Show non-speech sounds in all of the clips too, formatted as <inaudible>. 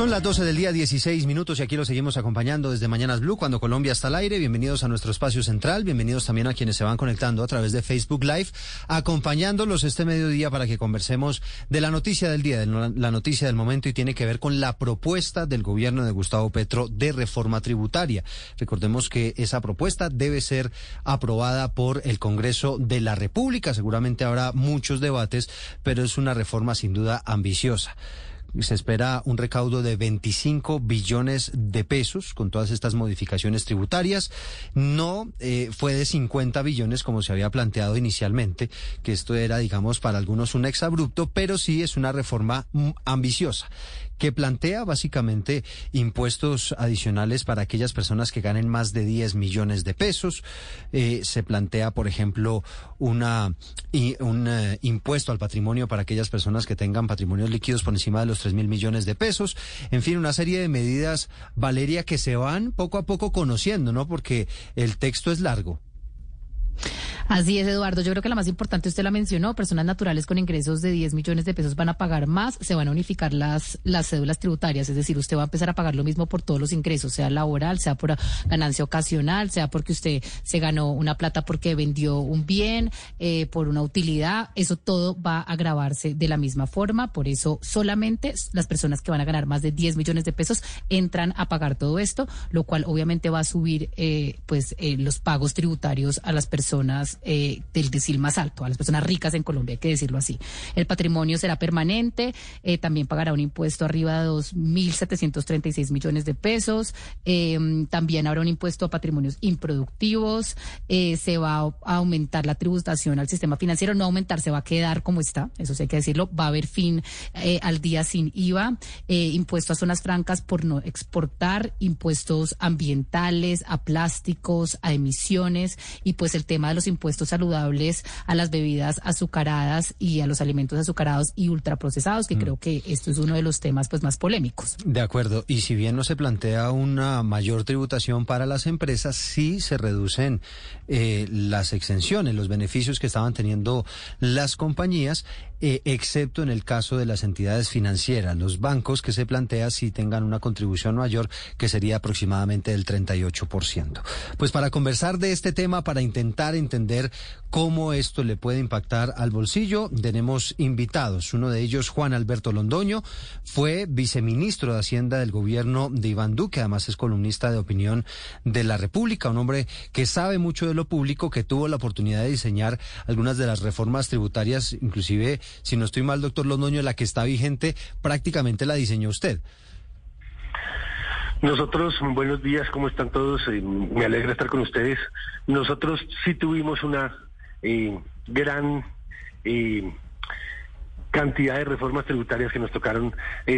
Son las 12 del día, 16 minutos y aquí lo seguimos acompañando desde Mañanas Blue cuando Colombia está al aire. Bienvenidos a nuestro espacio central, bienvenidos también a quienes se van conectando a través de Facebook Live, acompañándolos este mediodía para que conversemos de la noticia del día, de la noticia del momento y tiene que ver con la propuesta del gobierno de Gustavo Petro de reforma tributaria. Recordemos que esa propuesta debe ser aprobada por el Congreso de la República. Seguramente habrá muchos debates, pero es una reforma sin duda ambiciosa se espera un recaudo de 25 billones de pesos con todas estas modificaciones tributarias. No eh, fue de 50 billones como se había planteado inicialmente, que esto era, digamos, para algunos un exabrupto, pero sí es una reforma mm, ambiciosa que plantea básicamente impuestos adicionales para aquellas personas que ganen más de 10 millones de pesos. Eh, se plantea, por ejemplo, una, un eh, impuesto al patrimonio para aquellas personas que tengan patrimonios líquidos por encima de los 3 mil millones de pesos. En fin, una serie de medidas, Valeria, que se van poco a poco conociendo, ¿no? Porque el texto es largo. Así es, Eduardo. Yo creo que la más importante, usted la mencionó, personas naturales con ingresos de 10 millones de pesos van a pagar más, se van a unificar las, las cédulas tributarias, es decir, usted va a empezar a pagar lo mismo por todos los ingresos, sea laboral, sea por ganancia ocasional, sea porque usted se ganó una plata porque vendió un bien, eh, por una utilidad, eso todo va a agravarse de la misma forma, por eso solamente las personas que van a ganar más de 10 millones de pesos entran a pagar todo esto, lo cual obviamente va a subir eh, pues eh, los pagos tributarios a las personas eh, del decil más alto, a las personas ricas en Colombia, hay que decirlo así. El patrimonio será permanente, eh, también pagará un impuesto arriba de 2.736 millones de pesos, em, también habrá un impuesto a patrimonios improductivos, eh, se va a aumentar la tributación al sistema financiero, no aumentar, se va a quedar como está, eso sí hay que decirlo, va a haber fin al día sin IVA, impuesto a zonas francas por no exportar, impuestos ambientales, a plásticos, a emisiones y pues el tema de los impuestos saludables a las bebidas azucaradas y a los alimentos azucarados y ultraprocesados, que mm. creo que esto es uno de los temas pues más polémicos. De acuerdo, y si bien no se plantea una mayor tributación para las empresas, sí se reducen eh, las exenciones, los beneficios que estaban teniendo las compañías eh, excepto en el caso de las entidades financieras, los bancos que se plantea si tengan una contribución mayor, que sería aproximadamente del 38%. Pues para conversar de este tema, para intentar entender cómo esto le puede impactar al bolsillo, tenemos invitados. Uno de ellos, Juan Alberto Londoño, fue viceministro de Hacienda del gobierno de Iván Duque, además es columnista de opinión de la República, un hombre que sabe mucho de lo público, que tuvo la oportunidad de diseñar algunas de las reformas tributarias, inclusive si no estoy mal, doctor Londoño, la que está vigente prácticamente la diseñó usted. Nosotros, buenos días, ¿cómo están todos? Eh, me alegra estar con ustedes. Nosotros sí tuvimos una eh, gran eh, cantidad de reformas tributarias que nos tocaron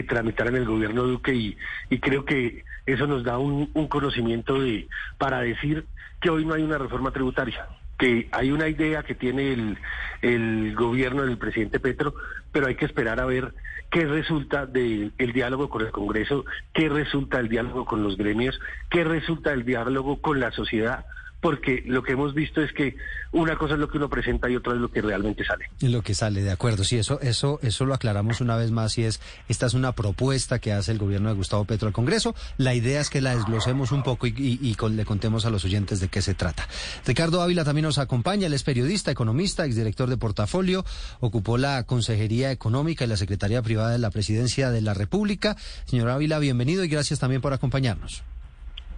tramitar en el gobierno Duque y, y, creo que eso nos da un, un conocimiento de para decir que hoy no hay una reforma tributaria que hay una idea que tiene el, el gobierno del presidente Petro, pero hay que esperar a ver qué resulta del diálogo con el Congreso, qué resulta del diálogo con los gremios, qué resulta del diálogo con la sociedad porque lo que hemos visto es que una cosa es lo que uno presenta y otra es lo que realmente sale. Lo que sale, de acuerdo. Sí, eso, eso, eso lo aclaramos una vez más y es, esta es una propuesta que hace el gobierno de Gustavo Petro al Congreso. La idea es que la desglosemos un poco y, le contemos a los oyentes de qué se trata. Ricardo Ávila también nos acompaña, él es periodista, economista, exdirector de portafolio, ocupó la Consejería Económica y la Secretaría Privada de la Presidencia de la República. Señor Ávila, bienvenido y gracias también por acompañarnos.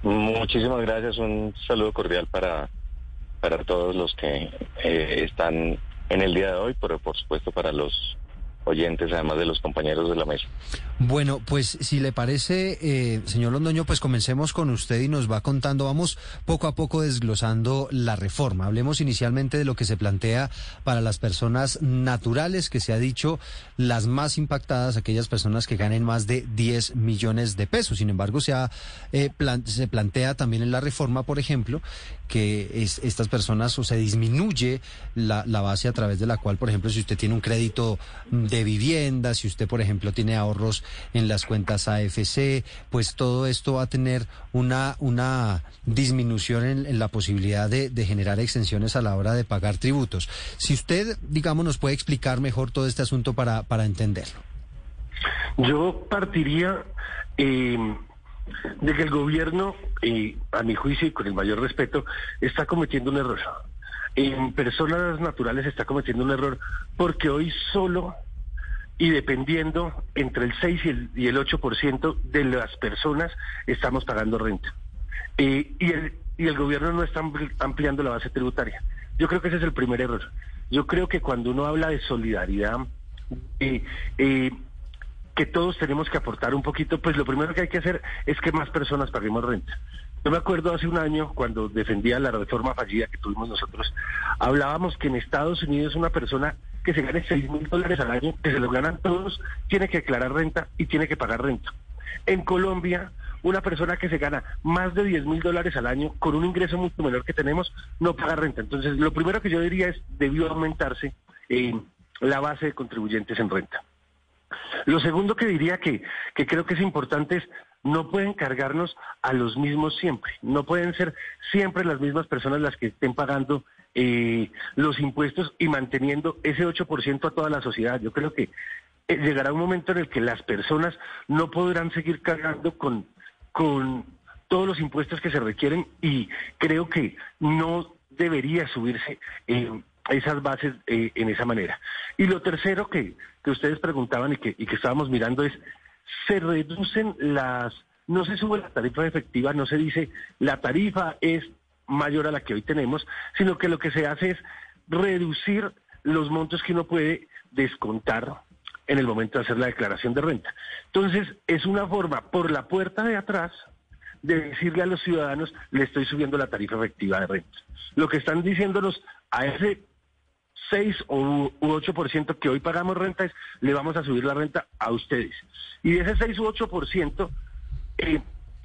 Muchísimas gracias, un saludo cordial para, para todos los que eh, están en el día de hoy, pero por supuesto para los oyentes, además de los compañeros de la mesa. Bueno, pues si le parece, eh, señor Londoño, pues comencemos con usted y nos va contando, vamos poco a poco desglosando la reforma. Hablemos inicialmente de lo que se plantea para las personas naturales, que se ha dicho las más impactadas, aquellas personas que ganen más de 10 millones de pesos. Sin embargo, se, ha, eh, se plantea también en la reforma, por ejemplo, que es, estas personas o se disminuye la, la base a través de la cual, por ejemplo, si usted tiene un crédito de vivienda, si usted, por ejemplo, tiene ahorros en las cuentas AFC, pues todo esto va a tener una, una disminución en, la posibilidad de, generar extensiones a la hora de pagar tributos. Si usted, digamos, nos puede explicar mejor todo este asunto para, para entenderlo. Yo partiría eh, de que el gobierno, eh, a mi juicio y con el mayor respeto, está cometiendo un error. En personas naturales está cometiendo un error porque hoy solo y dependiendo entre el 6 y el, y el 8% de las personas estamos pagando renta. Eh, y, el, y el gobierno no está ampliando la base tributaria. Yo creo que ese es el primer error. Yo creo que cuando uno habla de solidaridad, eh, eh, que todos tenemos que aportar un poquito, pues lo primero que hay que hacer es que más personas paguemos renta. Yo me acuerdo hace un año cuando defendía la reforma fallida que tuvimos nosotros, hablábamos que en Estados Unidos una persona que se gane 6 mil dólares al año, que se lo ganan todos, tiene que declarar renta y tiene que pagar renta. En Colombia, una persona que se gana más de 10 mil dólares al año con un ingreso mucho menor que tenemos no paga renta. Entonces, lo primero que yo diría es debió aumentarse eh, la base de contribuyentes en renta. Lo segundo que diría que, que creo que es importante es no pueden cargarnos a los mismos siempre, no pueden ser siempre las mismas personas las que estén pagando eh, los impuestos y manteniendo ese 8% a toda la sociedad. Yo creo que eh, llegará un momento en el que las personas no podrán seguir cargando con, con todos los impuestos que se requieren y creo que no debería subirse eh, esas bases eh, en esa manera. Y lo tercero que, que ustedes preguntaban y que, y que estábamos mirando es, se reducen las, no se sube la tarifa efectiva, no se dice la tarifa es mayor a la que hoy tenemos, sino que lo que se hace es reducir los montos que uno puede descontar en el momento de hacer la declaración de renta. Entonces, es una forma por la puerta de atrás de decirle a los ciudadanos, le estoy subiendo la tarifa efectiva de renta. Lo que están diciéndonos a ese 6 o 8% que hoy pagamos renta es, le vamos a subir la renta a ustedes. Y de ese 6 u 8%, eh,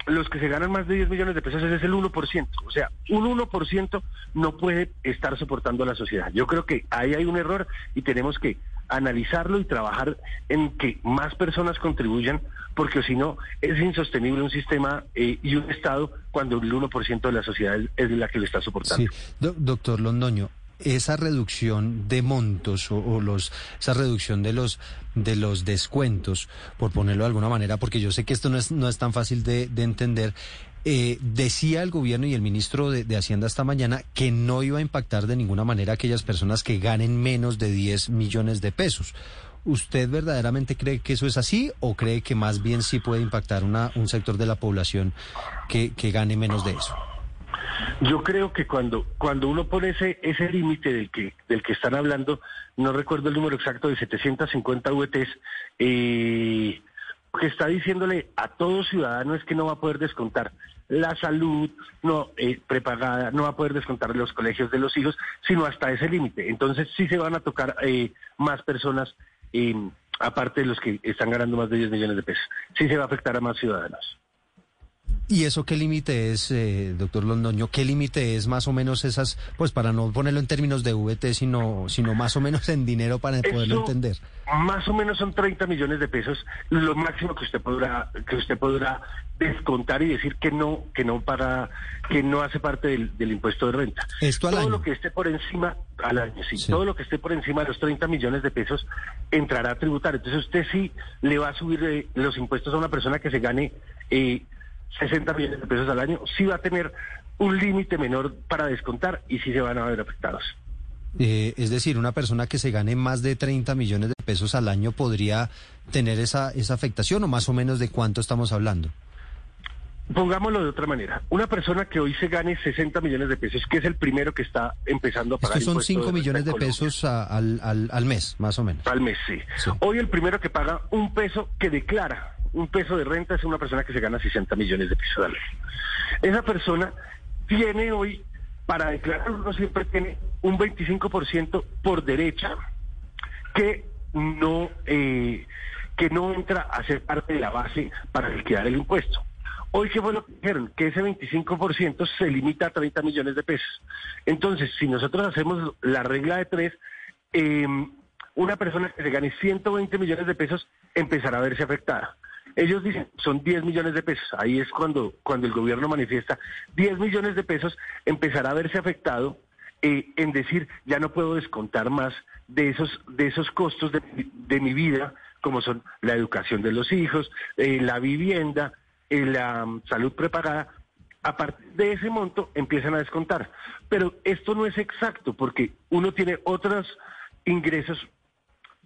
los que se ganan más de 10 millones de pesos es el 1%. O sea, un 1% no puede estar soportando a la sociedad. Yo creo que ahí hay un error y tenemos que analizarlo y trabajar en que más personas contribuyan, porque si no, es insostenible un sistema eh, y un Estado cuando el 1% de la sociedad es, la que lo está soportando. Sí. doctor Londoño, esa reducción de montos o, los esa reducción de los de los descuentos, por ponerlo de alguna manera, porque yo sé que esto no es, no es tan fácil de, entender. Eh, decía el gobierno y el ministro de, Hacienda esta mañana que no iba a impactar de ninguna manera a aquellas personas que ganen menos de 10 millones de pesos. ¿Usted verdaderamente cree que eso es así o cree que más bien sí puede impactar una, un sector de la población que, que gane menos de eso? Yo creo que cuando, cuando uno pone ese, ese límite del que, del que están hablando, no recuerdo el número exacto de 750 VTs, eh, que está diciéndole a todo ciudadano es que no va a poder descontar la salud no eh, prepagada, no va a poder descontar los colegios de los hijos, sino hasta ese límite. Entonces sí se van a tocar eh, más personas, eh, aparte de los que están ganando más de 10 millones de pesos. Sí se va a afectar a más ciudadanos. ¿Y eso qué límite es, eh, doctor Londoño? ¿Qué límite es más o menos esas, pues para no ponerlo en términos de VT, sino, sino más o menos en dinero para poderlo entender? Más o menos son 30 millones de pesos, lo máximo que usted podrá, que usted podrá descontar y decir que no, que no para, que no hace parte del, impuesto de renta. Esto todo lo que esté por encima al año, sí, todo lo que esté por encima de los 30 millones de pesos entrará a tributar. Entonces usted sí le va a subir eh, los impuestos a una persona que se gane eh, 60 millones de pesos al año, sí va a tener un límite menor para descontar y sí se van a ver afectados. Eh, es decir, una persona que se gane más de 30 millones de pesos al año podría tener esa, esa afectación o más o menos de cuánto estamos hablando. pongámoslo de otra manera. Una persona que hoy se gane 60 millones de pesos, que es el primero que está empezando a pagar. Estos son 5 millones de pesos al, al, mes, más o menos. Al mes, sí. Hoy el primero que paga un peso que declara un peso de renta es una persona que se gana 60 millones de pesos. Esa persona tiene hoy, para declarar, uno siempre tiene un 25% por derecha que no, eh, que no entra a ser parte de la base para liquidar el impuesto. Hoy, ¿qué fue lo que dijeron? Que ese 25% se limita a 30 millones de pesos. Entonces, si nosotros hacemos la regla de tres, em, una persona que se gane 120 millones de pesos empezará a verse afectada. Ellos dicen, son 10 millones de pesos. Ahí es cuando, cuando el gobierno manifiesta 10 millones de pesos, empezará a verse afectado eh, en decir, ya no puedo descontar más de esos, de esos costos de, mi vida, como son la educación de los hijos, eh, la vivienda, la mm, salud preparada, a partir de ese monto empiezan a descontar. Pero esto no es exacto porque uno tiene otros ingresos,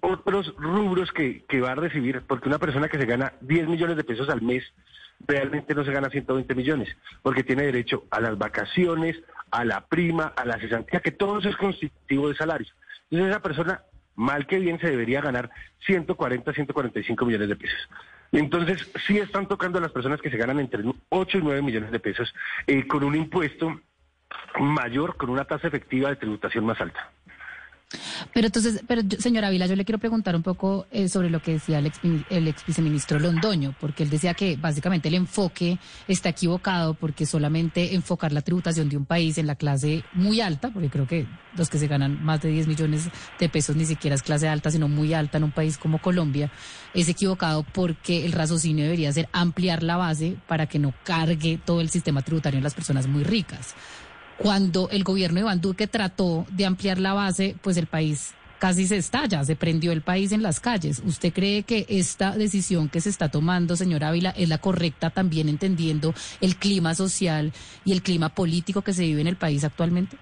otros rubros que, que va a recibir, porque una persona que se gana 10 millones de pesos al mes realmente no se gana 120 millones, porque tiene derecho a las vacaciones, a la prima, a la cesantía, que todo eso es constitutivo de salario. Entonces esa persona, mal que bien, se debería ganar 140, 145 millones de pesos. Entonces, sí están tocando a las personas que se ganan entre 8 y 9 millones de pesos eh, con un impuesto mayor, con una tasa efectiva de tributación más alta. Pero entonces, pero señora Ávila, yo le quiero preguntar un poco eh, sobre lo que decía el ex, el ex viceministro Londoño, porque él decía que básicamente el enfoque está equivocado porque solamente enfocar la tributación de un país en la clase muy alta, porque creo que los que se ganan más de 10 millones de pesos ni siquiera es clase alta, sino muy alta en un país como Colombia, es equivocado porque el raciocinio debería ser ampliar la base para que no cargue todo el sistema tributario en las personas muy ricas cuando el gobierno de Iván Duque trató de ampliar la base, pues el país casi se estalla, se prendió el país en las calles. ¿Usted cree que esta decisión que se está tomando, señora Ávila, es la correcta también entendiendo el clima social y el clima político que se vive en el país actualmente?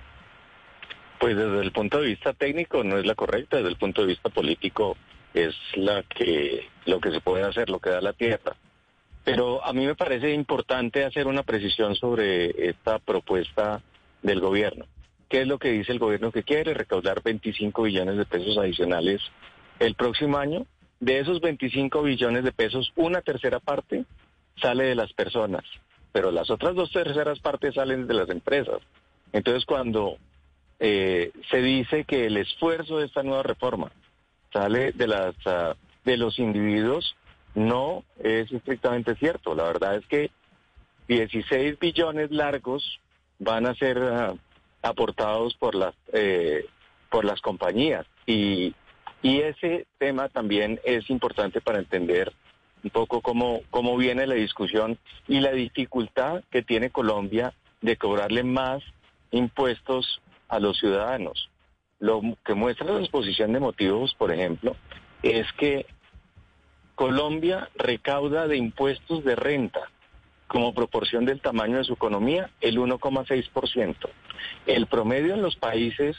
Pues desde el punto de vista técnico no es la correcta, desde el punto de vista político es la que lo que se puede hacer, lo que da la tierra. Pero a mí me parece importante hacer una precisión sobre esta propuesta del gobierno. ¿Qué es lo que dice el gobierno que quiere? Recaudar 25 billones de pesos adicionales el próximo año. De esos 25 billones de pesos, una tercera parte sale de las personas, pero las otras dos terceras partes salen de las empresas. Entonces, cuando eh, se dice que el esfuerzo de esta nueva reforma sale de las ah, de los individuos, no es estrictamente cierto. La verdad es que 16 billones largos van a ser ah, aportados por las eh, por las compañías y, y ese tema también es importante para entender un poco cómo, cómo viene la discusión y la dificultad que tiene Colombia de cobrarle más impuestos a los ciudadanos. Lo que muestra la exposición de motivos, por ejemplo, es que Colombia recauda de impuestos de renta como proporción del tamaño de su economía, el 1,6%. El promedio en los países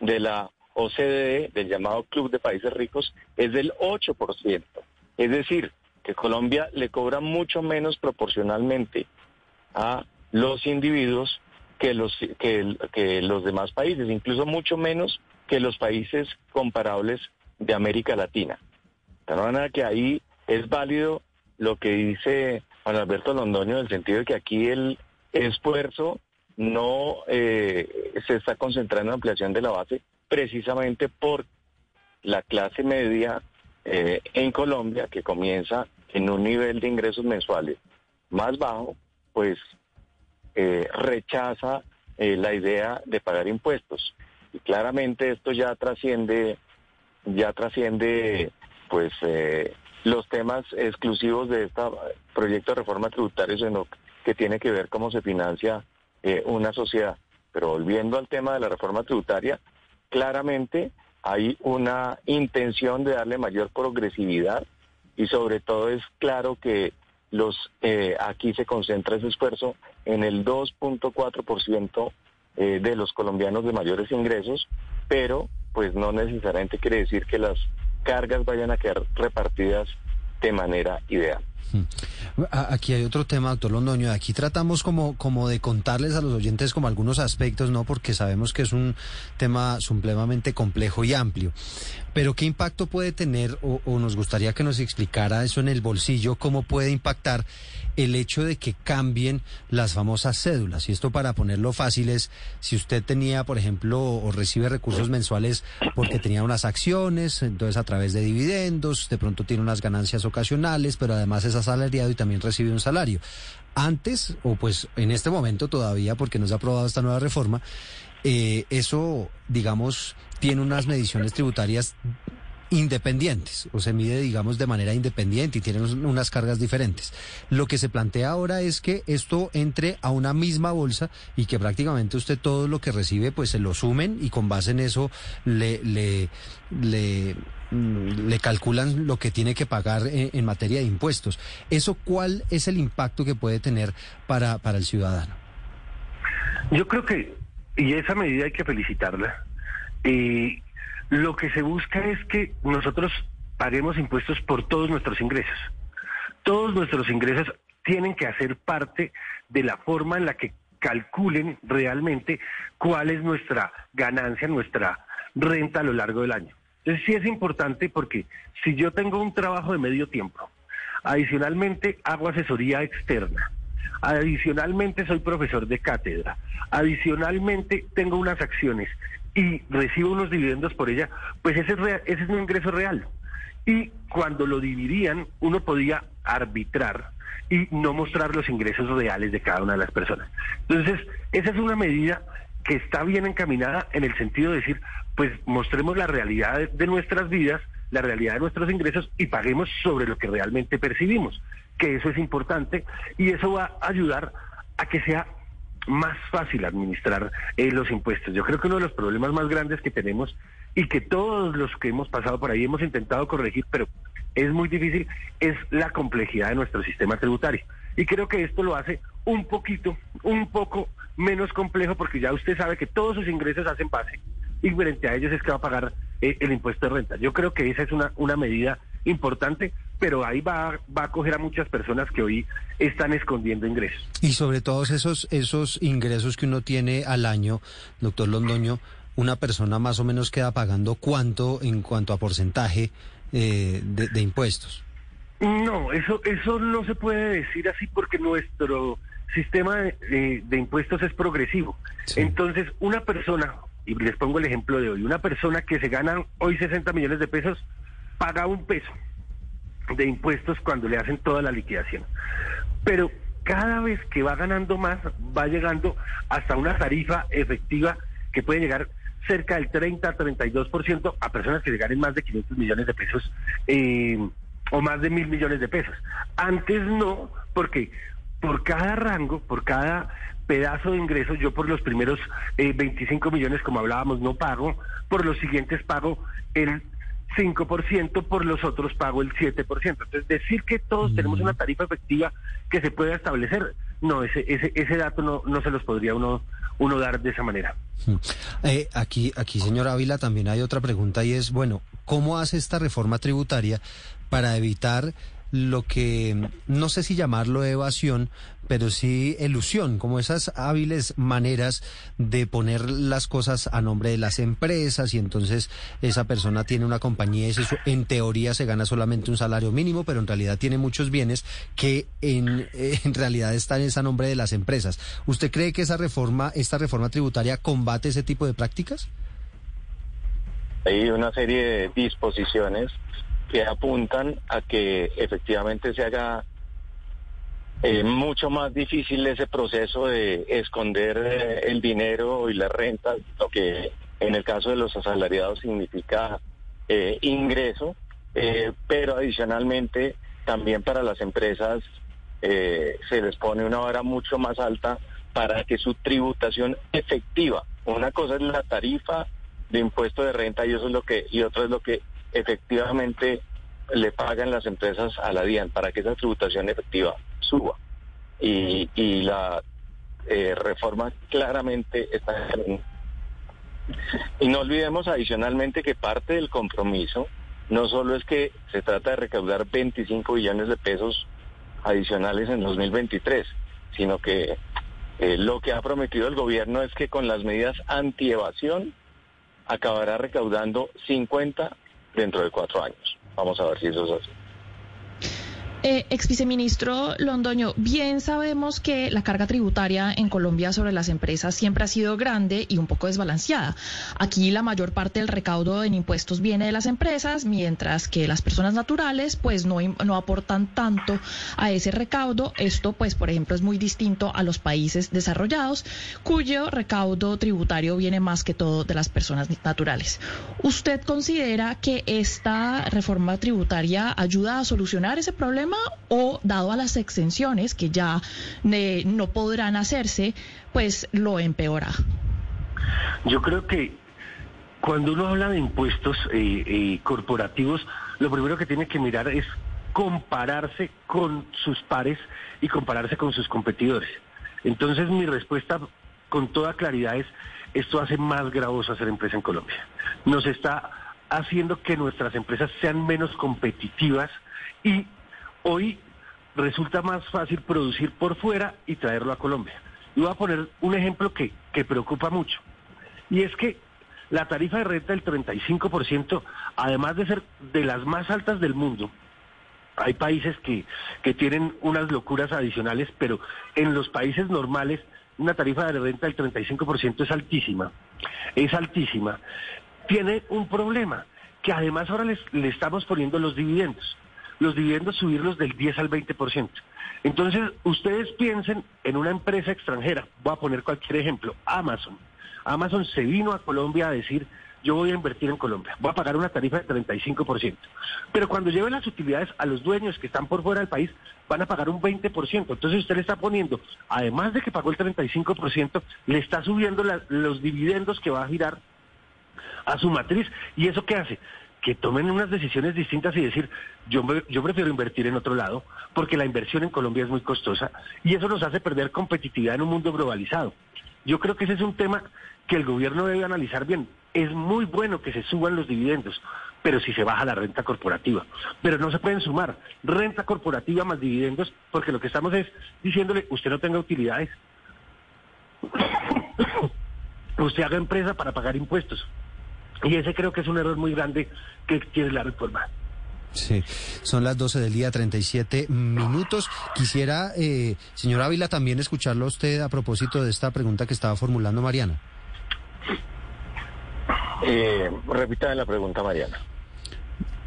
de la OCDE, del llamado Club de Países Ricos, es del 8%. Es decir, que Colombia le cobra mucho menos proporcionalmente a los individuos que los, que, que los demás países, incluso mucho menos que los países comparables de América Latina. De manera que ahí es válido lo que dice Juan Alberto Londoño, en el sentido de que aquí el esfuerzo no eh, se está concentrando en ampliación de la base precisamente por la clase media eh, en Colombia, que comienza en un nivel de ingresos mensuales más bajo, pues eh, rechaza la idea de pagar impuestos. Y claramente esto ya trasciende, ya trasciende, pues los temas exclusivos de este proyecto de reforma tributaria, sino que tiene que ver cómo se financia eh, una sociedad. Pero volviendo al tema de la reforma tributaria, claramente hay una intención de darle mayor progresividad y sobre todo es claro que los eh, aquí se concentra ese esfuerzo en el 2.4% eh, de los colombianos de mayores ingresos, pero pues no necesariamente quiere decir que las cargas vayan a quedar repartidas de manera ideal. Aquí hay otro tema, doctor Londoño. Aquí tratamos como, como de contarles a los oyentes como algunos aspectos, ¿no? Porque sabemos que es un tema supremamente complejo y amplio. Pero ¿qué impacto puede tener, o, o nos gustaría que nos explicara eso en el bolsillo, cómo puede impactar el hecho de que cambien las famosas cédulas. Y esto para ponerlo fácil es, si usted tenía, por ejemplo, o recibe recursos mensuales porque tenía unas acciones, entonces a través de dividendos, de pronto tiene unas ganancias ocasionales, pero además es asalariado y también recibe un salario. Antes, o pues en este momento todavía, porque no se ha aprobado esta nueva reforma, eh, eso, digamos, tiene unas mediciones tributarias independientes, o se mide, digamos, de manera independiente y tienen unas cargas diferentes. Lo que se plantea ahora es que esto entre a una misma bolsa y que prácticamente usted todo lo que recibe, pues se lo sumen y con base en eso le, le, le, mm, calculan lo que tiene que pagar en, en, materia de impuestos. ¿Eso cuál es el impacto que puede tener para, para el ciudadano? Yo creo que, y esa medida hay que felicitarla, y lo que se busca es que nosotros paguemos impuestos por todos nuestros ingresos. Todos nuestros ingresos tienen que hacer parte de la forma en la que calculen realmente cuál es nuestra ganancia, nuestra renta a lo largo del año. Entonces sí es importante porque si yo tengo un trabajo de medio tiempo, adicionalmente hago asesoría externa, adicionalmente soy profesor de cátedra, adicionalmente tengo unas acciones y recibo unos dividendos por ella, pues ese es, ese es un ingreso real. Y cuando lo dividían, uno podía arbitrar y no mostrar los ingresos reales de cada una de las personas. Entonces, esa es una medida que está bien encaminada en el sentido de decir, pues mostremos la realidad de nuestras vidas, la realidad de nuestros ingresos y paguemos sobre lo que realmente percibimos, que eso es importante y eso va a ayudar a que sea más fácil administrar eh, los impuestos. Yo creo que uno de los problemas más grandes que tenemos y que todos los que hemos pasado por ahí hemos intentado corregir, pero es muy difícil, es la complejidad de nuestro sistema tributario. Y creo que esto lo hace un poquito, un poco menos complejo porque ya usted sabe que todos sus ingresos hacen base y frente a ellos es que va a pagar eh, el impuesto de renta. Yo creo que esa es una, una medida importante, pero ahí va, va a coger a muchas personas que hoy están escondiendo ingresos. Y sobre todos esos, esos ingresos que uno tiene al año, doctor Londoño, una persona más o menos queda pagando cuánto en cuanto a porcentaje eh, de, de, impuestos. No, eso, eso no se puede decir así porque nuestro sistema de, de impuestos es progresivo. Sí. Entonces, una persona, y les pongo el ejemplo de hoy, una persona que se gana hoy 60 millones de pesos, paga un peso de impuestos cuando le hacen toda la liquidación. Pero cada vez que va ganando más, va llegando hasta una tarifa efectiva que puede llegar cerca del 30 a 32% a personas que ganen más de 500 millones de pesos eh, o más de mil millones de pesos. Antes no, porque por cada rango, por cada pedazo de ingresos, yo por los primeros eh, 25 millones, como hablábamos, no pago, por los siguientes pago el 5%, por los otros pago el 7%. Entonces, decir que todos tenemos una tarifa efectiva que se pueda establecer, no, ese, ese, ese dato no, no se los podría uno, uno dar de esa manera. Eh, aquí, aquí, señor Ávila, también hay otra pregunta y es, bueno, ¿cómo hace esta reforma tributaria para evitar lo que no sé si llamarlo evasión, pero sí ilusión, como esas hábiles maneras de poner las cosas a nombre de las empresas y entonces esa persona tiene una compañía y en teoría se gana solamente un salario mínimo, pero en realidad tiene muchos bienes que en, en realidad están a nombre de las empresas. ¿Usted cree que esa reforma, esta reforma tributaria combate ese tipo de prácticas? Hay una serie de disposiciones que apuntan a que efectivamente se haga eh, mucho más difícil ese proceso de esconder eh, el dinero y las rentas, lo que en el caso de los asalariados significa eh, ingreso, pero adicionalmente también para las empresas se les pone una vara mucho más alta para que su tributación efectiva, una cosa es la tarifa de impuesto de renta y eso es lo que y otro es lo que efectivamente le pagan las empresas a la DIAN para que esa tributación efectiva suba. Y, la eh, reforma claramente está en Y no olvidemos adicionalmente que parte del compromiso no solo es que se trata de recaudar 25 billones de pesos adicionales en 2023, sino que eh, lo que ha prometido el gobierno es que con las medidas anti-evasión acabará recaudando 50 dentro de cuatro años. Vamos a ver si eso es así. Eh, ex viceministro Londoño, bien sabemos que la carga tributaria en Colombia sobre las empresas siempre ha sido grande y un poco desbalanceada. Aquí la mayor parte del recaudo en impuestos viene de las empresas, mientras que las personas naturales pues no, no aportan tanto a ese recaudo. Esto pues por ejemplo es muy distinto a los países desarrollados, cuyo recaudo tributario viene más que todo de las personas naturales. ¿Usted considera que esta reforma tributaria ayuda a solucionar ese problema? O dado a las exenciones que ya eh, no podrán hacerse, pues lo empeora? Yo creo que cuando uno habla de impuestos eh, eh, corporativos, lo primero que tiene que mirar es compararse con sus pares y compararse con sus competidores. Entonces mi respuesta con toda claridad es, esto hace más gravoso hacer empresa en Colombia. Nos está haciendo que nuestras empresas sean menos competitivas y Hoy resulta más fácil producir por fuera y traerlo a Colombia. Y voy a poner un ejemplo que, preocupa mucho. Y es que la tarifa de renta del 35%, además de ser de las más altas del mundo, hay países que, que tienen unas locuras adicionales, pero en los países normales una tarifa de renta del 35% es altísima. Es altísima. Tiene un problema, que además ahora le estamos poniendo los dividendos los dividendos subirlos del 10 al 20%. Entonces, ustedes piensen en una empresa extranjera, voy a poner cualquier ejemplo, Amazon. Amazon se vino a Colombia a decir, yo voy a invertir en Colombia, voy a pagar una tarifa de 35%. Pero cuando lleven las utilidades a los dueños que están por fuera del país, van a pagar un 20%. Entonces usted le está poniendo, además de que pagó el 35%, le está subiendo los dividendos que va a girar a su matriz. ¿Y eso qué hace? Que tomen unas decisiones distintas y decir, yo, yo prefiero invertir en otro lado, porque la inversión en Colombia es muy costosa y eso nos hace perder competitividad en un mundo globalizado. Yo creo que ese es un tema que el gobierno debe analizar bien. Es muy bueno que se suban los dividendos, pero si se baja la renta corporativa. Pero no se pueden sumar renta corporativa más dividendos, porque lo que estamos es diciéndole, usted no tenga utilidades. <coughs> usted haga empresa para pagar impuestos. Y ese creo que es un error muy grande que tiene la reforma. Sí, son las 12 del día, 37 minutos. Quisiera, eh, señor Ávila, también escucharlo a usted a propósito de esta pregunta que estaba formulando Mariana. Eh, repita la pregunta, Mariana.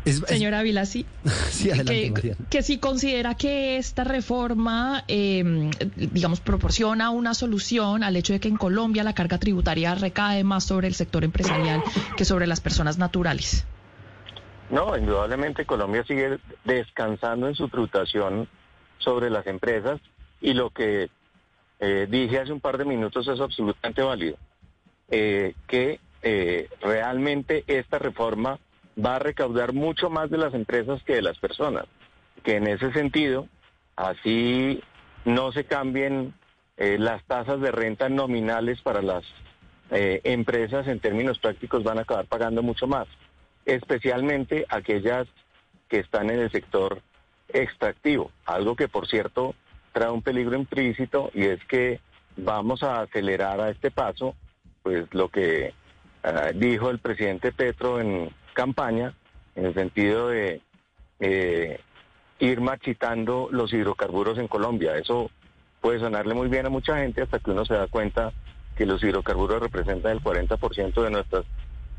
Señora Ávila, sí. <laughs> que, si considera que esta reforma, em, digamos, proporciona una solución al hecho de que en Colombia la carga tributaria recae más sobre el sector empresarial que sobre las personas naturales. No, indudablemente Colombia sigue descansando en su tributación sobre las empresas y lo que eh, dije hace un par de minutos es absolutamente válido. Eh, que eh, realmente esta reforma va a recaudar mucho más de las empresas que de las personas. Que en ese sentido, así no se cambien eh, las tasas de renta nominales para las eh, empresas en términos prácticos van a acabar pagando mucho más, especialmente aquellas que están en el sector extractivo, algo que por cierto trae un peligro implícito y es que vamos a acelerar a este paso, pues lo que ah, dijo el presidente Petro en campaña en el sentido de eh, ir marchitando los hidrocarburos en Colombia. Eso puede sonarle muy bien a mucha gente hasta que uno se da cuenta que los hidrocarburos representan el 40% de nuestras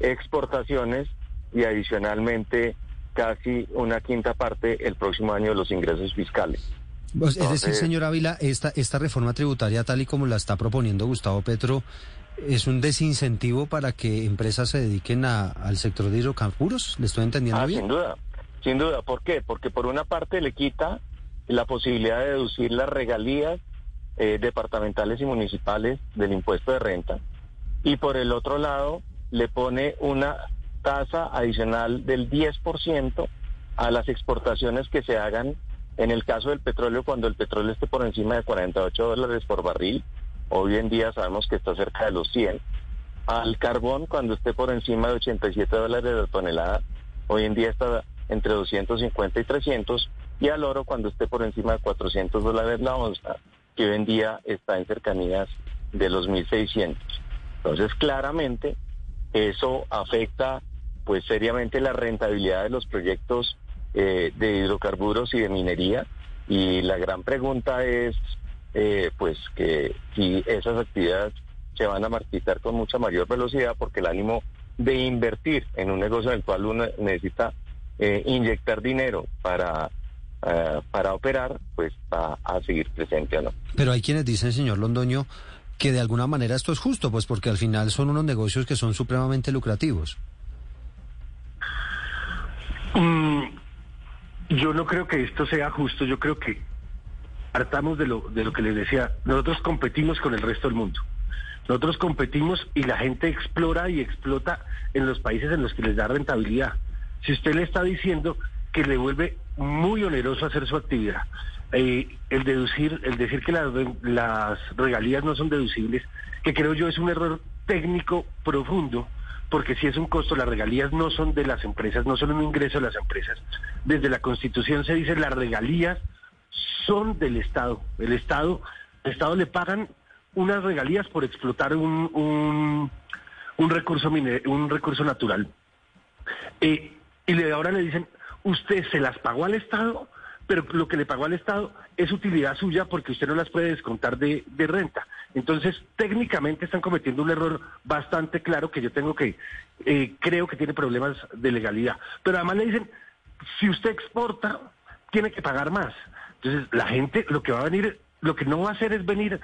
exportaciones y adicionalmente casi una quinta parte el próximo año de los ingresos fiscales. Pues, es decir, señor Ávila, esta, esta reforma tributaria tal y como la está proponiendo Gustavo Petro es un desincentivo para que empresas se dediquen al sector de hidrocarburos. ¿Le estoy entendiendo ah, bien? Sin duda, sin duda. ¿Por qué? Porque por una parte le quita la posibilidad de deducir las regalías eh, departamentales y municipales del impuesto de renta y por el otro lado le pone una tasa adicional del 10% a las exportaciones que se hagan en el caso del petróleo cuando el petróleo esté por encima de 48 dólares por barril Hoy en día sabemos que está cerca de los 100. Al carbón, cuando esté por encima de 87 dólares de tonelada, hoy en día está entre 250 y 300. y al oro cuando esté por encima de 400 dólares la onza, que hoy en día está en cercanías de los 1.600. Entonces, claramente, eso afecta pues seriamente la rentabilidad de los proyectos eh, de hidrocarburos y de minería. Y la gran pregunta es, eh, pues, que si esas actividades se van a martirizar con mucha mayor velocidad, porque el ánimo de invertir en un negocio en el cual uno necesita eh, inyectar dinero para para operar, pues va a seguir presente o no. Pero hay quienes dicen, señor Londoño, que de alguna manera esto es justo, pues porque al final son unos negocios que son supremamente lucrativos. Mm, yo no creo que esto sea justo, yo creo que partamos de lo, de lo que les decía, nosotros competimos con el resto del mundo. Nosotros competimos y la gente explora y explota en los países en los que les da rentabilidad. Si usted le está diciendo que le vuelve muy oneroso hacer su actividad, eh, el deducir, el decir que las, las regalías no son deducibles, que creo yo es un error técnico profundo, porque si es un costo, las regalías no son de las empresas, no son un ingreso de las empresas. Desde la Constitución se dice las regalías son del Estado. El Estado, el Estado le pagan unas regalías por explotar un, un, recurso un recurso natural. Eh, y le, ahora le dicen, usted se las pagó al Estado, pero lo que le pagó al Estado es utilidad suya porque usted no las puede descontar de, de, renta. Entonces, técnicamente están cometiendo un error bastante claro que yo tengo que, eh, creo que tiene problemas de legalidad. Pero además le dicen, si usted exporta, tiene que pagar más. Entonces, la gente lo que va a venir, lo que no va a hacer es venir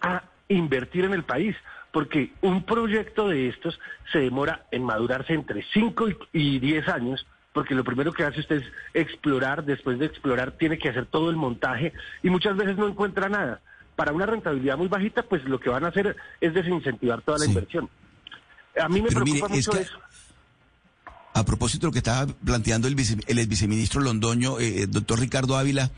a invertir en el país, porque un proyecto de estos se demora en madurarse entre 5 y 10 años porque lo primero que hace usted es explorar, después de explorar tiene que hacer todo el montaje y muchas veces no encuentra nada. Para una rentabilidad muy bajita, pues lo que van a hacer es desincentivar toda la inversión. A mí me preocupa mucho eso. A propósito de lo que estaba planteando el, el ex viceministro Londoño, eh, doctor Ricardo Ávila,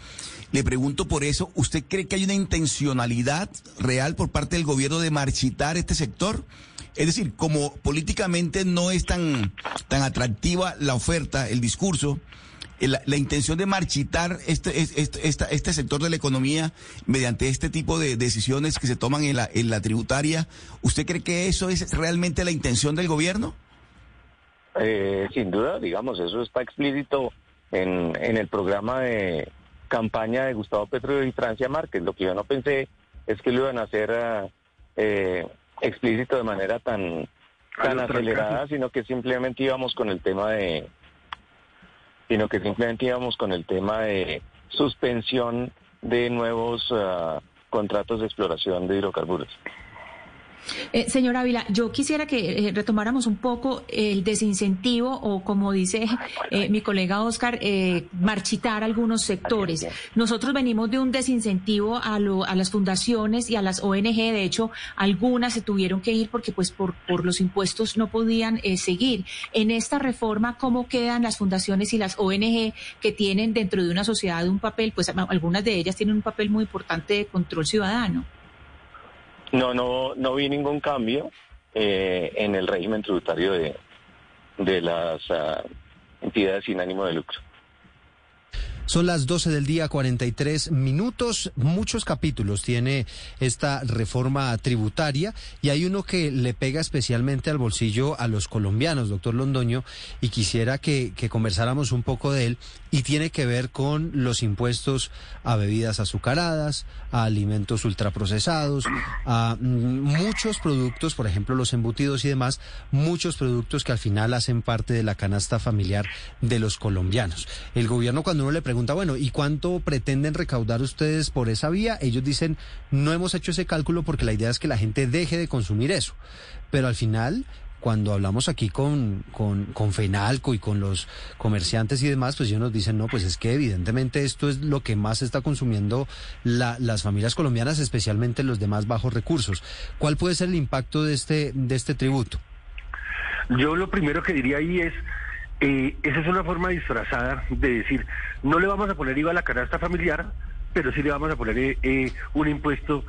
le pregunto por eso, ¿usted cree que hay una intencionalidad real por parte del gobierno de marchitar este sector? Es decir, como políticamente no es tan, tan atractiva la oferta, el discurso, eh, la, intención de marchitar este, este, este, sector de la economía mediante este tipo de decisiones que se toman en la, en la tributaria, ¿usted cree que eso es realmente la intención del gobierno? Eh, sin duda, digamos, eso está explícito en, en el programa de campaña de Gustavo Petro y Francia Márquez. Lo que yo no pensé es que lo iban a hacer eh, explícito de manera tan, tan acelerada, sino que simplemente íbamos con el tema de sino que simplemente íbamos con el tema de suspensión de nuevos ah, contratos de exploración de hidrocarburos. Eh, señor Ávila, yo quisiera que eh, retomáramos un poco el desincentivo o, como dice eh, mi colega Oscar, eh, marchitar algunos sectores. Nosotros venimos de un desincentivo a, a, las fundaciones y a las ONG. De hecho, algunas se tuvieron que ir porque, pues, por, por los impuestos no podían seguir. En esta reforma, ¿cómo quedan las fundaciones y las ONG que tienen dentro de una sociedad un papel? Pues algunas de ellas tienen un papel muy importante de control ciudadano. No, no, no vi ningún cambio eh, en el régimen tributario de, de las uh, entidades sin ánimo de lucro. Son las 12 del día, 43 minutos. Muchos capítulos tiene esta reforma tributaria y hay uno que le pega especialmente al bolsillo a los colombianos, doctor Londoño, y quisiera que, que conversáramos un poco de él y tiene que ver con los impuestos a bebidas azucaradas, a alimentos ultraprocesados, a mm, muchos productos, por ejemplo los embutidos y demás, muchos productos que al final hacen parte de la canasta familiar de los colombianos. El gobierno cuando uno le pregunta bueno, ¿y cuánto pretenden recaudar ustedes por esa vía? Ellos dicen, no hemos hecho ese cálculo porque la idea es que la gente deje de consumir eso. Pero al final, cuando hablamos aquí con, con, con, FENALCO y con los comerciantes y demás, pues ellos nos dicen, no, pues es que evidentemente esto es lo que más está consumiendo la, las familias colombianas, especialmente los de más bajos recursos. ¿Cuál puede ser el impacto de este, de este tributo? Yo lo primero que diría ahí es eh, esa es una forma disfrazada de decir, no le vamos a poner IVA a la canasta familiar, pero sí le vamos a poner eh, eh, un impuesto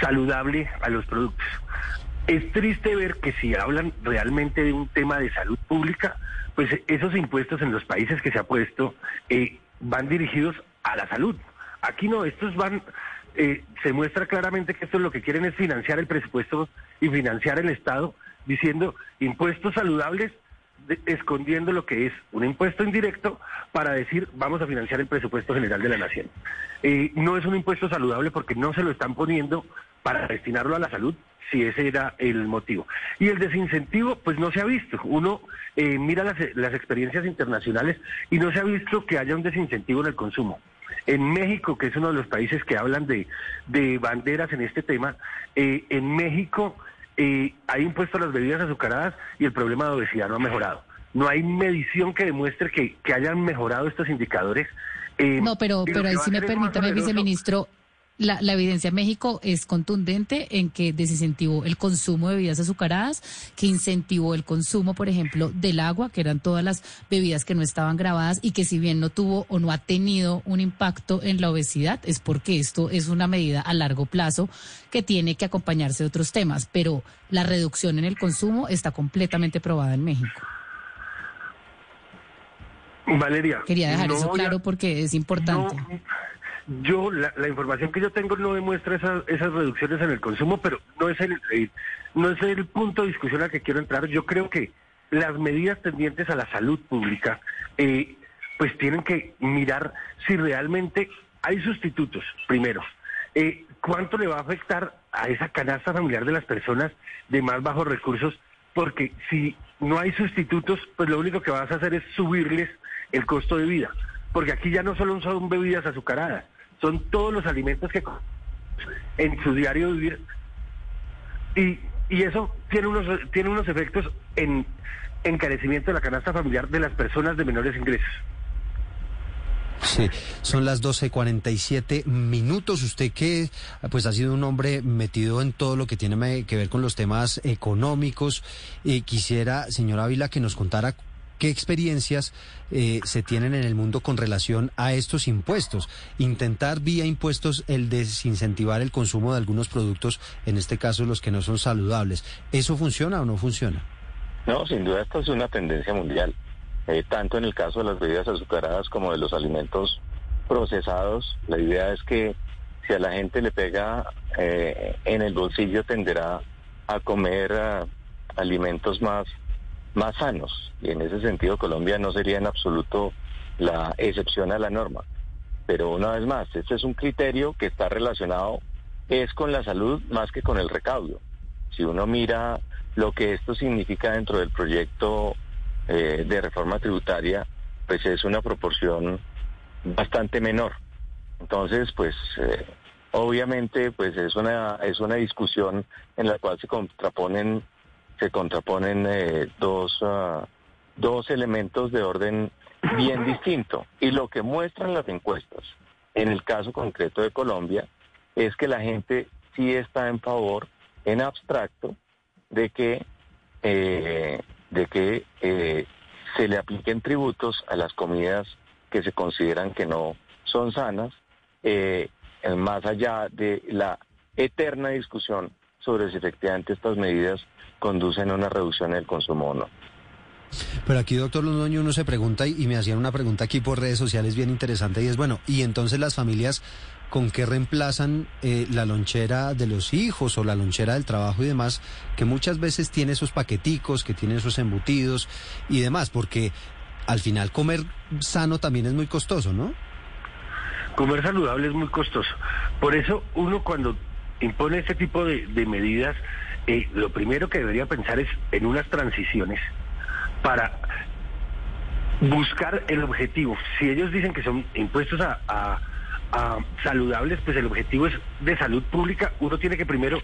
saludable a los productos. Es triste ver que si hablan realmente de un tema de salud pública, pues esos impuestos en los países que se ha puesto eh, van dirigidos a la salud. Aquí no, estos van, eh, se muestra claramente que esto lo que quieren es financiar el presupuesto y financiar el Estado, diciendo impuestos saludables escondiendo lo que es un impuesto indirecto para decir vamos a financiar el presupuesto general de la nación. Eh, no es un impuesto saludable porque no se lo están poniendo para destinarlo a la salud, si ese era el motivo. Y el desincentivo, pues no se ha visto. Uno eh, mira las, las experiencias internacionales y no se ha visto que haya un desincentivo en el consumo. En México, que es uno de los países que hablan de, de banderas en este tema, eh, en México eh, hay impuesto a las bebidas azucaradas y el problema de obesidad no ha mejorado. No hay medición que demuestre que, hayan mejorado estos indicadores. Eh, no, pero, pero ahí sí me permite, viceministro, la, evidencia en México es contundente en que desincentivó el consumo de bebidas azucaradas, que incentivó el consumo, por ejemplo, del agua, que eran todas las bebidas que no estaban grabadas y que si bien no tuvo o no ha tenido un impacto en la obesidad, es porque esto es una medida a largo plazo que tiene que acompañarse de otros temas, pero la reducción en el consumo está completamente probada en México. Valeria. Quería dejar eso claro porque es importante. Yo, la, información que yo tengo no demuestra esas, reducciones en el consumo, pero no es el, no es el punto de discusión al que quiero entrar. Yo creo que las medidas tendientes a la salud pública, eh, pues tienen que mirar si realmente hay sustitutos, primero. Eh, ¿Cuánto le va a afectar a esa canasta familiar de las personas de más bajos recursos? Porque si no hay sustitutos, pues lo único que vas a hacer es subirles el costo de vida. Porque aquí ya no solo son bebidas azucaradas, son todos los alimentos que en su diario vivir y, y eso tiene unos tiene unos efectos en encarecimiento de la canasta familiar de las personas de menores ingresos. Sí, son las 12.47 minutos. Usted que pues ha sido un hombre metido en todo lo que tiene que ver con los temas económicos, y quisiera, señor Ávila, que nos contara ¿Qué experiencias eh, se tienen en el mundo con relación a estos impuestos? Intentar vía impuestos el desincentivar el consumo de algunos productos, en este caso los que no son saludables. ¿Eso funciona o no funciona? No, sin duda esto es una tendencia mundial, eh, tanto en el caso de las bebidas azucaradas como de los alimentos procesados. La idea es que si a la gente le pega eh, en el bolsillo tenderá a comer alimentos más más sanos. Y en ese sentido Colombia no sería en absoluto la excepción a la norma. Pero una vez más, este es un criterio que está relacionado es con la salud más que con el recaudo. Si uno mira lo que esto significa dentro del proyecto eh, de reforma tributaria, pues es una proporción bastante menor. Entonces, pues eh, obviamente, pues es una es una discusión en la cual se contraponen se contraponen eh, dos, ah, dos elementos de orden bien distinto. Y lo que muestran las encuestas, en el caso concreto de Colombia, es que la gente sí está en favor, en abstracto, de que, eh, de que eh, se le apliquen tributos a las comidas que se consideran que no son sanas, más allá de la eterna discusión sobre si efectivamente estas medidas conducen a una reducción del consumo o no. Pero aquí, doctor Londoño, uno se pregunta, y me hacían una pregunta aquí por redes sociales bien interesante, y es, bueno, ¿y entonces las familias con qué reemplazan eh, la lonchera de los hijos o la lonchera del trabajo y demás, que muchas veces tiene esos paqueticos, que tiene esos embutidos y demás? Porque al final comer sano también es muy costoso, ¿no? Comer saludable es muy costoso. Por eso uno cuando impone este tipo de medidas, eh, lo primero que debería pensar es en unas transiciones para buscar el objetivo. Si ellos dicen que son impuestos a, saludables, pues el objetivo es de salud pública. Uno tiene que primero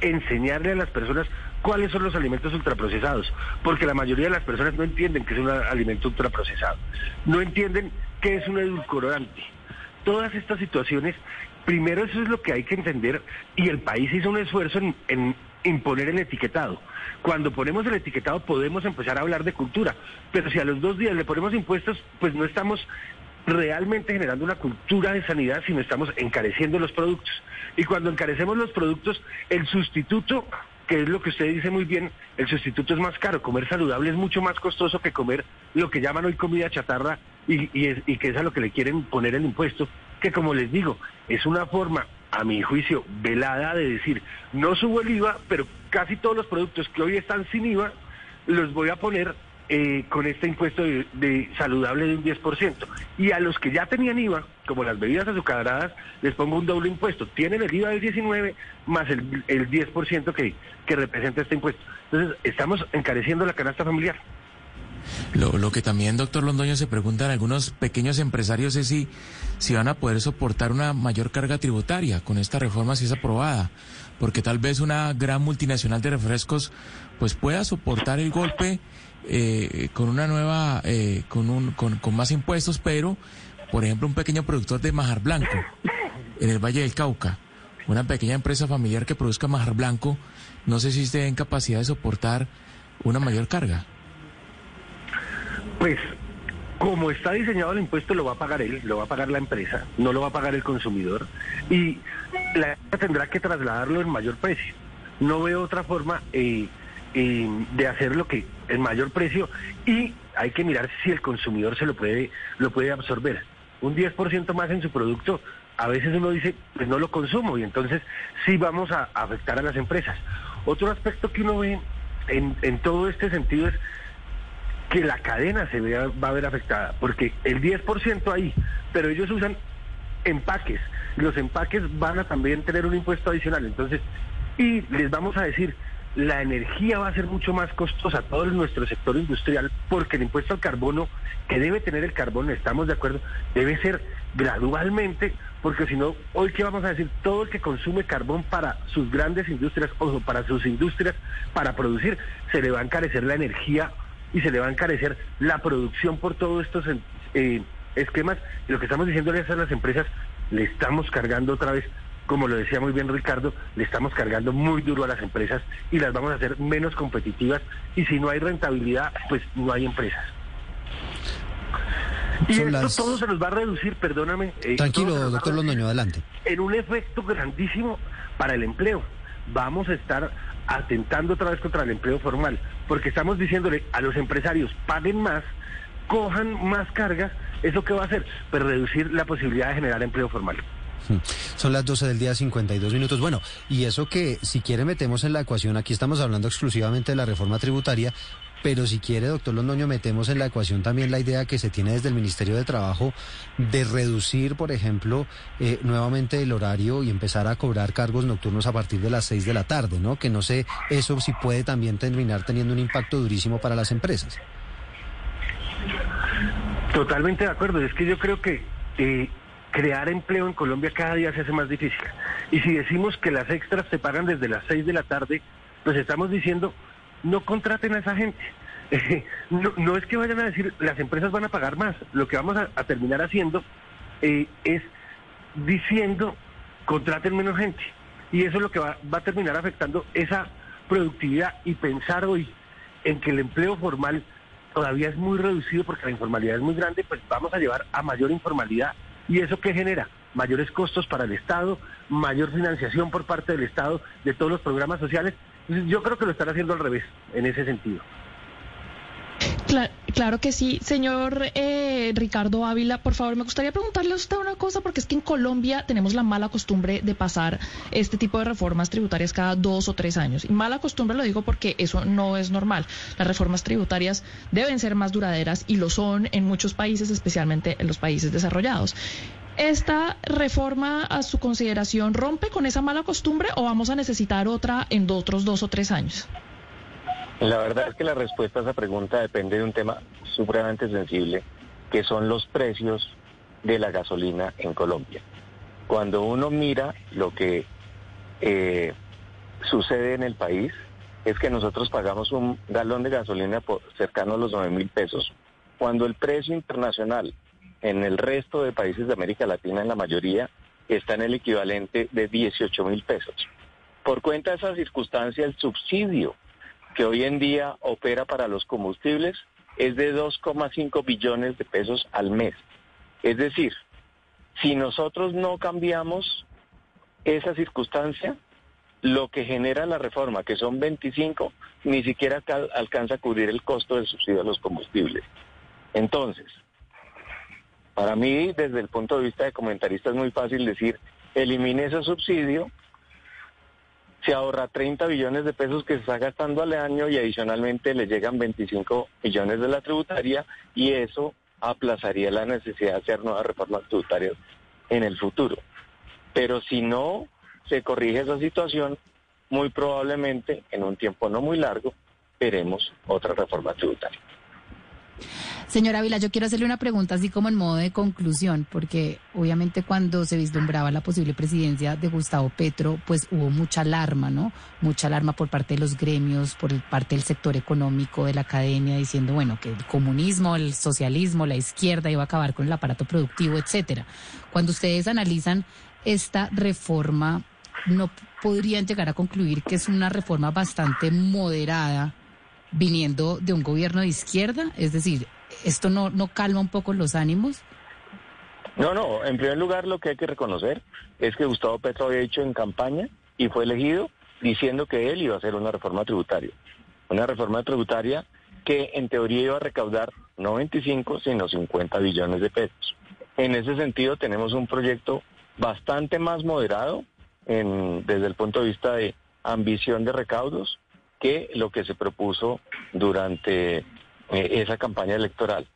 enseñarle a las personas cuáles son los alimentos ultraprocesados, porque la mayoría de las personas no entienden qué es un alimento ultraprocesado, no entienden qué es un edulcorante. Todas estas situaciones, primero eso es lo que hay que entender y el país hizo un esfuerzo en imponer el etiquetado. Cuando ponemos el etiquetado podemos empezar a hablar de cultura, pero si a los dos días le ponemos impuestos, pues no estamos realmente generando una cultura de sanidad, sino estamos encareciendo los productos. Y cuando encarecemos los productos, el sustituto que es lo que usted dice muy bien, el sustituto es más caro. Comer saludable es mucho más costoso que comer lo que llaman hoy comida chatarra y, y que es a lo que le quieren poner el impuesto, que como les digo, es una forma, a mi juicio, velada de decir, no subo el IVA, pero casi todos los productos que hoy están sin IVA los voy a poner eh, con este impuesto de, saludable de un 10%. Y a los que ya tenían IVA, como las bebidas azucaradas, les pongo un doble impuesto. Tienen el IVA del 19 más el, el 10% que, que representa este impuesto. Entonces, estamos encareciendo la canasta familiar. Lo, lo, que también, doctor Londoño, se preguntan algunos pequeños empresarios es si, si van a poder soportar una mayor carga tributaria con esta reforma si es aprobada, porque tal vez una gran multinacional de refrescos pues pueda soportar el golpe eh, con una nueva, eh, con, un, con, con más impuestos, pero, por ejemplo, un pequeño productor de majar blanco en el Valle del Cauca, una pequeña empresa familiar que produzca majar blanco, no sé si esté en capacidad de soportar una mayor carga. Pues como está diseñado el impuesto lo va a pagar él, lo va a pagar la empresa, no lo va a pagar el consumidor y la tendrá que trasladarlo en mayor precio. No veo otra forma eh, eh, de hacer lo que el mayor precio y hay que mirar si el consumidor se lo puede lo puede absorber. Un 10% más en su producto, a veces uno dice, pues no lo consumo y entonces sí vamos a, afectar a las empresas. Otro aspecto que uno ve en, en todo este sentido es que la cadena se vea, va a ver afectada, porque el 10% ahí, pero ellos usan empaques, los empaques van a también tener un impuesto adicional, entonces, y les vamos a decir, la energía va a ser mucho más costosa todo nuestro sector industrial, porque el impuesto al carbono, que debe tener el carbono, estamos de acuerdo, debe ser gradualmente, porque si no, hoy qué vamos a decir, todo el que consume carbón para sus grandes industrias, o para sus industrias, para producir, se le va a encarecer la energía y se le va a encarecer la producción por todos estos eh, esquemas. Y lo que estamos diciéndole a las empresas, le estamos cargando otra vez, como lo decía muy bien Ricardo, le estamos cargando muy duro a las empresas y las vamos a hacer menos competitivas. Y si no hay rentabilidad, pues no hay empresas. Y esto todo se nos va a reducir, perdóname. Eh, Tranquilo, doctor Londoño, adelante. En un efecto grandísimo para el empleo. Vamos a estar atentando otra vez contra el empleo formal, porque estamos diciéndole a los empresarios, paguen más, cojan más cargas, ¿eso qué va a hacer? Pues reducir la posibilidad de generar empleo formal. Hmm. Son las 12 del día, 52 minutos. Bueno, y eso que si quiere metemos en la ecuación, aquí estamos hablando exclusivamente de la reforma tributaria, pero si quiere, doctor Londoño, metemos en la ecuación también la idea que se tiene desde el Ministerio de Trabajo de reducir, por ejemplo, eh, nuevamente el horario y empezar a cobrar cargos nocturnos a partir de las seis de la tarde, ¿no? Que no sé, eso sí puede también terminar teniendo un impacto durísimo para las empresas. Totalmente de acuerdo. Es que yo creo que eh, crear empleo en Colombia cada día se hace más difícil. Y si decimos que las extras se pagan desde las seis de la tarde, pues estamos diciendo no contraten a esa gente. <laughs> no, es que vayan a decir, las empresas van a pagar más. Lo que vamos a, terminar haciendo eh, es diciendo, contraten menos gente. Y eso es lo que va, va a terminar afectando esa productividad y pensar hoy en que el empleo formal todavía es muy reducido porque la informalidad es muy grande, pues vamos a llevar a mayor informalidad. ¿Y eso qué genera? Mayores costos para el Estado, mayor financiación por parte del Estado de todos los programas sociales yo creo que lo están haciendo al revés, en ese sentido. Claro, que sí. Señor eh, Ricardo Ávila, por favor, me gustaría preguntarle a usted una cosa, porque es que en Colombia tenemos la mala costumbre de pasar este tipo de reformas tributarias cada dos o tres años. Y mala costumbre lo digo porque eso no es normal. Las reformas tributarias deben ser más duraderas y lo son en muchos países, especialmente en los países desarrollados. ¿Esta reforma a su consideración rompe con esa mala costumbre o vamos a necesitar otra en otros dos o tres años? La verdad es que la respuesta a esa pregunta depende de un tema supremamente sensible, que son los precios de la gasolina en Colombia. Cuando uno mira lo que eh, sucede en el país, es que nosotros pagamos un galón de gasolina por cercano a los 9 mil pesos, cuando el precio internacional en el resto de países de América Latina, en la mayoría, está en el equivalente de 18 mil pesos. Por cuenta de esa circunstancia, el subsidio que hoy en día opera para los combustibles es de 2,5 billones de pesos al mes. Es decir, si nosotros no cambiamos esa circunstancia, lo que genera la reforma, que son 25, ni siquiera alcanza a cubrir el costo del subsidio a los combustibles. Entonces, para mí, desde el punto de vista de comentarista, es muy fácil decir, elimine ese subsidio, se ahorra 30 billones de pesos que se está gastando al año y adicionalmente le llegan 25 millones de la tributaria y eso aplazaría la necesidad de hacer nuevas reformas tributarias en el futuro. Pero si no se corrige esa situación, muy probablemente en un tiempo no muy largo veremos otra reforma tributaria. Señora Vila, yo quiero hacerle una pregunta así como en modo de conclusión, porque obviamente cuando se vislumbraba la posible presidencia de Gustavo Petro, pues hubo mucha alarma, ¿no? Mucha alarma por parte de los gremios, por parte del sector económico, de la academia, diciendo, bueno, que el comunismo, el socialismo, la izquierda iba a acabar con el aparato productivo, etcétera. Cuando ustedes analizan esta reforma, ¿no podrían llegar a concluir que es una reforma bastante moderada? viniendo de un gobierno de izquierda? Es decir, ¿esto no, no calma un poco los ánimos? No, no, en primer lugar lo que hay que reconocer es que Gustavo Petro había dicho en campaña y fue elegido diciendo que él iba a hacer una reforma tributaria. Una reforma tributaria que en teoría iba a recaudar no 25, sino 50 billones de pesos. En ese sentido tenemos un proyecto bastante más moderado en, desde el punto de vista de ambición de recaudos que lo que se propuso durante eh, esa campaña electoral.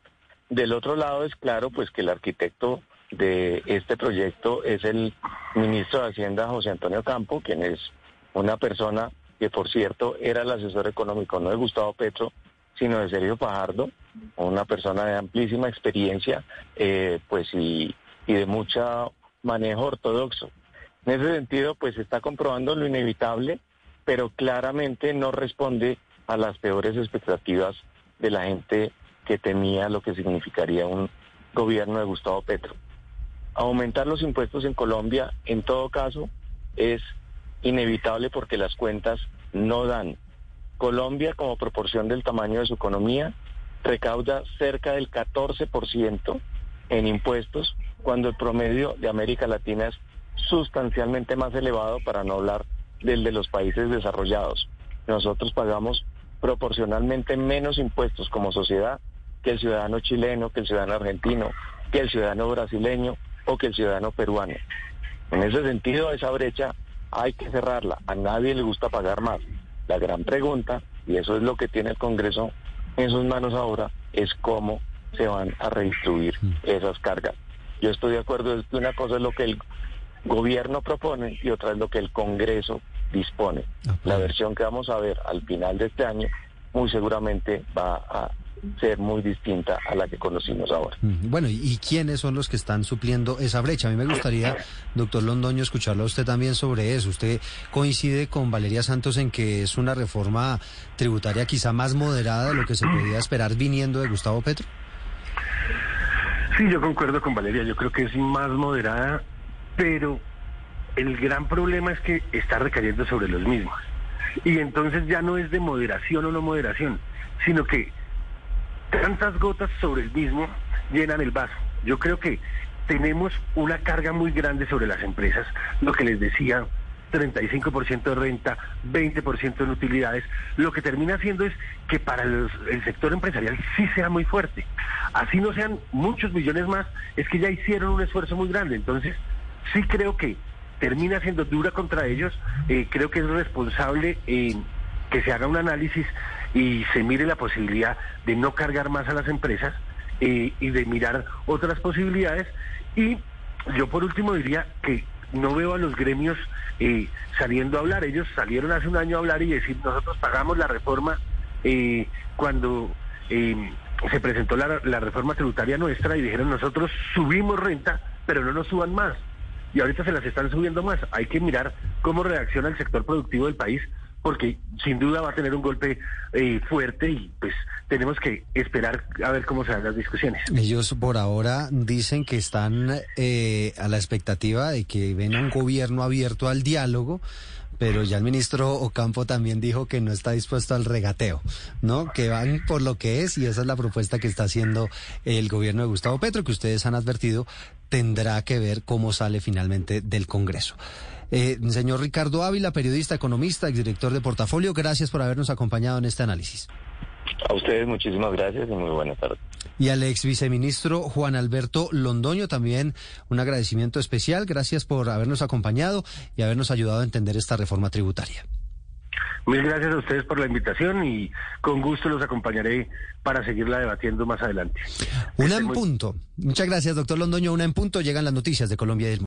Del otro lado es claro pues que el arquitecto de este proyecto es el ministro de Hacienda José Antonio Campo, quien es una persona que por cierto era el asesor económico no de Gustavo Petro, sino de Sergio Fajardo, una persona de amplísima experiencia eh, pues y, y de mucho manejo ortodoxo. En ese sentido pues está comprobando lo inevitable, pero claramente no responde a las peores expectativas de la gente que temía lo que significaría un gobierno de Gustavo Petro. Aumentar los impuestos en Colombia, en todo caso, es inevitable porque las cuentas no dan. Colombia, como proporción del tamaño de su economía, recauda cerca del 14% en impuestos, cuando el promedio de América Latina es sustancialmente más elevado, para no hablar del de los países desarrollados. Nosotros pagamos proporcionalmente menos impuestos como sociedad que el ciudadano chileno, que el ciudadano argentino, que el ciudadano brasileño o que el ciudadano peruano. En ese sentido, esa brecha hay que cerrarla. A nadie le gusta pagar más. La gran pregunta, y eso es lo que tiene el Congreso en sus manos ahora, es cómo se van a redistribuir mm. esas cargas. Yo estoy de acuerdo, que una cosa es lo que el gobierno propone y otra es lo que el Congreso dispone. La versión que vamos a ver al final de este año muy seguramente va a ser muy distinta a la que conocimos ahora. Bueno, ¿y quiénes son los que están supliendo esa brecha? A mí me gustaría, doctor Londoño, escucharlo a usted también sobre eso. ¿Usted coincide con Valeria Santos en que es una reforma tributaria quizá más moderada de lo que se podía esperar viniendo de Gustavo Petro? Sí, yo concuerdo con Valeria. Yo creo que es más moderada, pero el gran problema es que está recayendo sobre los mismos. Y entonces ya no es de moderación o no moderación, sino que tantas gotas sobre el mismo llenan el vaso. Yo creo que tenemos una carga muy grande sobre las empresas, lo que les decía, 35% de renta, 20% en utilidades, lo que termina haciendo es que para el sector empresarial sí sea muy fuerte. Así no sean muchos millones más, es que ya hicieron un esfuerzo muy grande. Entonces, sí creo que termina siendo dura contra ellos, eh, creo que es responsable eh, que se haga un análisis y se mire la posibilidad de no cargar más a las empresas eh, y de mirar otras posibilidades. Y yo por último diría que no veo a los gremios saliendo a hablar. Ellos salieron hace un año a hablar y decir, nosotros pagamos la reforma cuando se presentó la, la reforma tributaria nuestra y dijeron, nosotros subimos renta, pero no nos suban más y ahorita se las están subiendo más. Hay que mirar cómo reacciona el sector productivo del país porque sin duda va a tener un golpe eh, fuerte y pues tenemos que esperar a ver cómo se dan las discusiones. Ellos por ahora dicen que están eh, a la expectativa de que ven un gobierno abierto al diálogo pero ya el ministro Ocampo también dijo que no está dispuesto al regateo, ¿no? Que van por lo que es y esa es la propuesta que está haciendo el gobierno de Gustavo Petro, que ustedes han advertido tendrá que ver cómo sale finalmente del Congreso. Eh, señor Ricardo Ávila, periodista, economista, exdirector de Portafolio, gracias por habernos acompañado en este análisis. A ustedes muchísimas gracias y muy buenas tardes. Y al ex viceministro Juan Alberto Londoño también un agradecimiento especial. Gracias por habernos acompañado y habernos ayudado a entender esta reforma tributaria. Mil gracias a ustedes por la invitación y con gusto los acompañaré para seguirla debatiendo más adelante. Una en punto. Muchas gracias, doctor Londoño. Una en punto. Llegan las noticias de Colombia y del mundo.